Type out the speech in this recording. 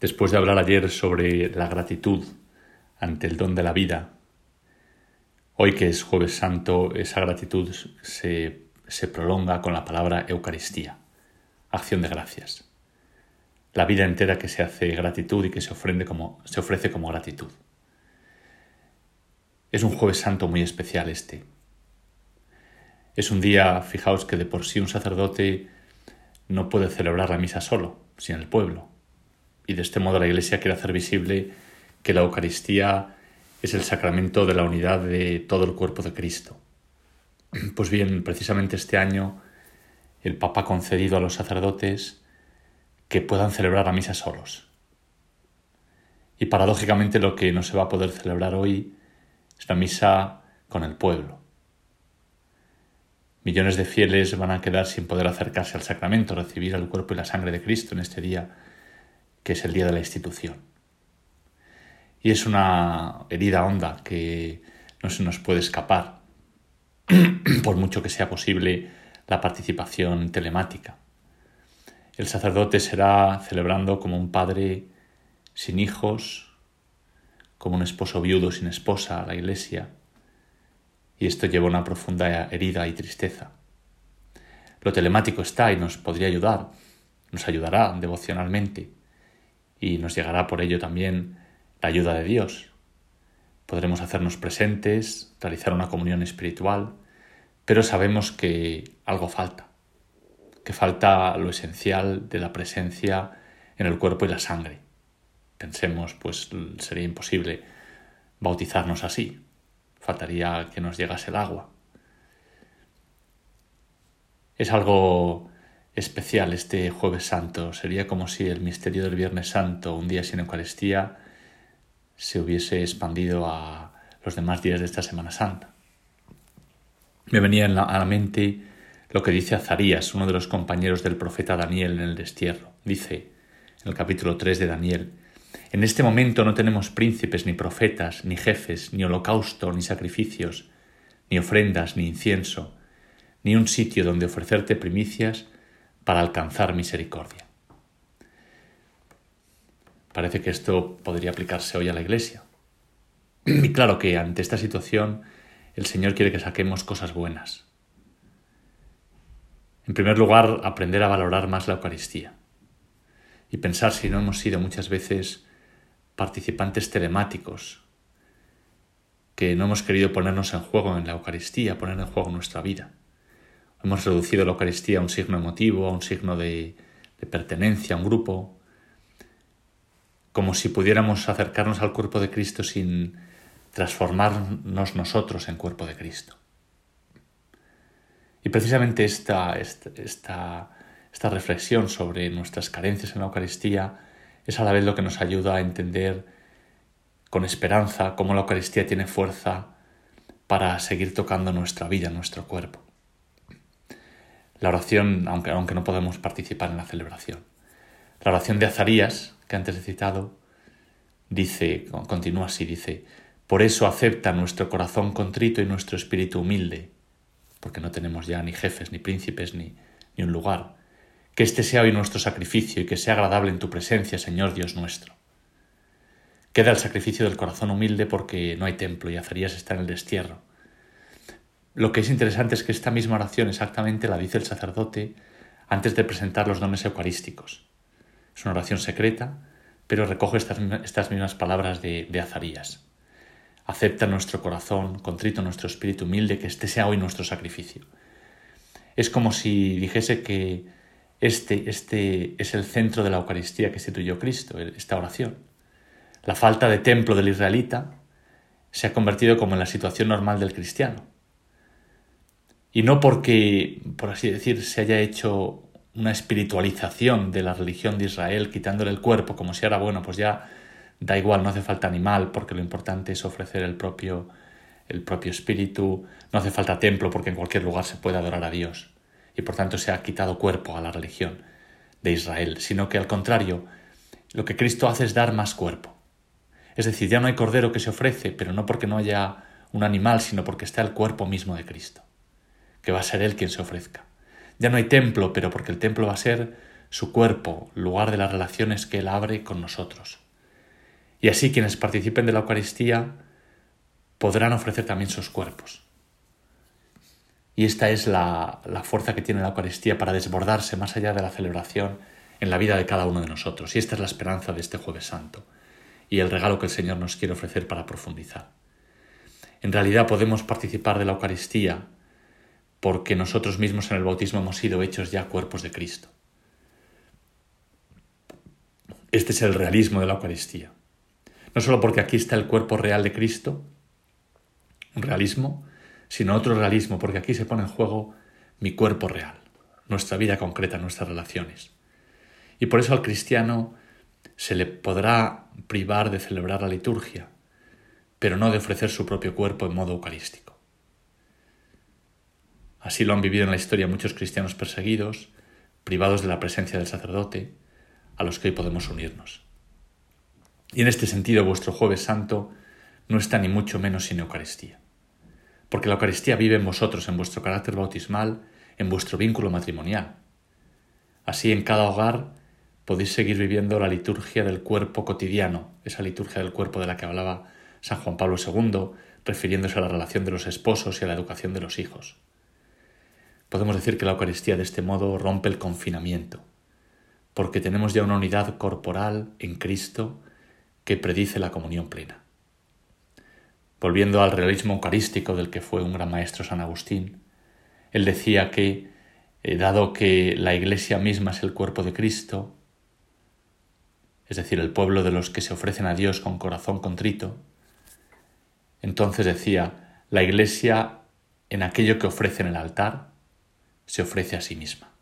Después de hablar ayer sobre la gratitud ante el don de la vida, hoy que es jueves santo, esa gratitud se, se prolonga con la palabra Eucaristía, acción de gracias. La vida entera que se hace gratitud y que se, como, se ofrece como gratitud. Es un jueves santo muy especial este. Es un día, fijaos que de por sí un sacerdote no puede celebrar la misa solo, sin el pueblo y de este modo la Iglesia quiere hacer visible que la Eucaristía es el sacramento de la unidad de todo el cuerpo de Cristo. Pues bien, precisamente este año el Papa ha concedido a los sacerdotes que puedan celebrar la misa solos. Y paradójicamente lo que no se va a poder celebrar hoy es la misa con el pueblo. Millones de fieles van a quedar sin poder acercarse al sacramento, recibir el cuerpo y la sangre de Cristo en este día que es el día de la institución. Y es una herida honda que no se nos puede escapar, por mucho que sea posible la participación telemática. El sacerdote será celebrando como un padre sin hijos, como un esposo viudo sin esposa a la iglesia, y esto lleva una profunda herida y tristeza. Lo telemático está y nos podría ayudar, nos ayudará devocionalmente, y nos llegará por ello también la ayuda de Dios. Podremos hacernos presentes, realizar una comunión espiritual, pero sabemos que algo falta, que falta lo esencial de la presencia en el cuerpo y la sangre. Pensemos, pues sería imposible bautizarnos así, faltaría que nos llegase el agua. Es algo especial este jueves santo. Sería como si el misterio del Viernes Santo, un día sin Eucaristía, se hubiese expandido a los demás días de esta Semana Santa. Me venía a la mente lo que dice Azarías, uno de los compañeros del profeta Daniel en el destierro. Dice, en el capítulo 3 de Daniel, en este momento no tenemos príncipes, ni profetas, ni jefes, ni holocausto, ni sacrificios, ni ofrendas, ni incienso, ni un sitio donde ofrecerte primicias, para alcanzar misericordia. Parece que esto podría aplicarse hoy a la Iglesia. Y claro que ante esta situación el Señor quiere que saquemos cosas buenas. En primer lugar, aprender a valorar más la Eucaristía y pensar si no hemos sido muchas veces participantes telemáticos, que no hemos querido ponernos en juego en la Eucaristía, poner en juego nuestra vida. Hemos reducido la Eucaristía a un signo emotivo, a un signo de, pertenencia a un grupo, como si pudiéramos acercarnos al cuerpo de Cristo sin transformarnos nosotros en cuerpo de Cristo. Y precisamente esta, esta, esta, reflexión sobre nuestras carencias en la Eucaristía es a la vez lo que nos ayuda a entender con esperanza cómo la Eucaristía tiene fuerza para seguir tocando nuestra vida, nuestro cuerpo la oración, aunque, aunque no podemos participar en la celebración. La oración de Azarías, que antes he citado, dice, continúa así, dice, por eso acepta nuestro corazón contrito y nuestro espíritu humilde, porque no tenemos ya ni jefes, ni príncipes, ni, ni un lugar. Que este sea hoy nuestro sacrificio y que sea agradable en tu presencia, Señor Dios nuestro. Queda el sacrificio del corazón humilde porque no hay templo y Azarías está en el destierro. Lo que es interesante es que esta misma oración exactamente la dice el sacerdote antes de presentar los dones eucarísticos. Es una oración secreta, pero recoge estas, mismas palabras de, de Azarías. Acepta nuestro corazón, contrito nuestro espíritu humilde, que este sea hoy nuestro sacrificio. Es como si dijese que este, este es el centro de la Eucaristía que instituyó Cristo, esta oración. La falta de templo del israelita se ha convertido como en la situación normal del cristiano. Y no porque, por así decir, se haya hecho una espiritualización de la religión de Israel, quitándole el cuerpo, como si ahora, bueno, pues ya da igual, no hace falta animal, porque lo importante es ofrecer el propio, el propio espíritu, no hace falta templo, porque en cualquier lugar se puede adorar a Dios. Y por tanto se ha quitado cuerpo a la religión de Israel, sino que al contrario, lo que Cristo hace es dar más cuerpo. Es decir, ya no hay cordero que se ofrece, pero no porque no haya un animal, sino porque está el cuerpo mismo de Cristo que va a ser Él quien se ofrezca. Ya no hay templo, pero porque el templo va a ser su cuerpo, lugar de las relaciones que Él abre con nosotros. Y así quienes participen de la Eucaristía podrán ofrecer también sus cuerpos. Y esta es la, la, fuerza que tiene la Eucaristía para desbordarse más allá de la celebración en la vida de cada uno de nosotros. Y esta es la esperanza de este jueves santo y el regalo que el Señor nos quiere ofrecer para profundizar. En realidad podemos participar de la Eucaristía porque nosotros mismos en el bautismo hemos sido hechos ya cuerpos de Cristo. Este es el realismo de la Eucaristía. No solo porque aquí está el cuerpo real de Cristo, un realismo, sino otro realismo, porque aquí se pone en juego mi cuerpo real, nuestra vida concreta, nuestras relaciones. Y por eso al cristiano se le podrá privar de celebrar la liturgia, pero no de ofrecer su propio cuerpo en modo eucarístico. Así lo han vivido en la historia muchos cristianos perseguidos, privados de la presencia del sacerdote, a los que hoy podemos unirnos. Y en este sentido vuestro jueves santo no está ni mucho menos sin Eucaristía, porque la Eucaristía vive en vosotros, en vuestro carácter bautismal, en vuestro vínculo matrimonial. Así en cada hogar podéis seguir viviendo la liturgia del cuerpo cotidiano, esa liturgia del cuerpo de la que hablaba San Juan Pablo II, refiriéndose a la relación de los esposos y a la educación de los hijos. Podemos decir que la Eucaristía de este modo rompe el confinamiento, porque tenemos ya una unidad corporal en Cristo que predice la comunión plena. Volviendo al realismo eucarístico del que fue un gran maestro San Agustín, él decía que, eh, dado que la Iglesia misma es el cuerpo de Cristo, es decir, el pueblo de los que se ofrecen a Dios con corazón contrito, entonces decía, la Iglesia en aquello que ofrece en el altar se ofrece a sí misma.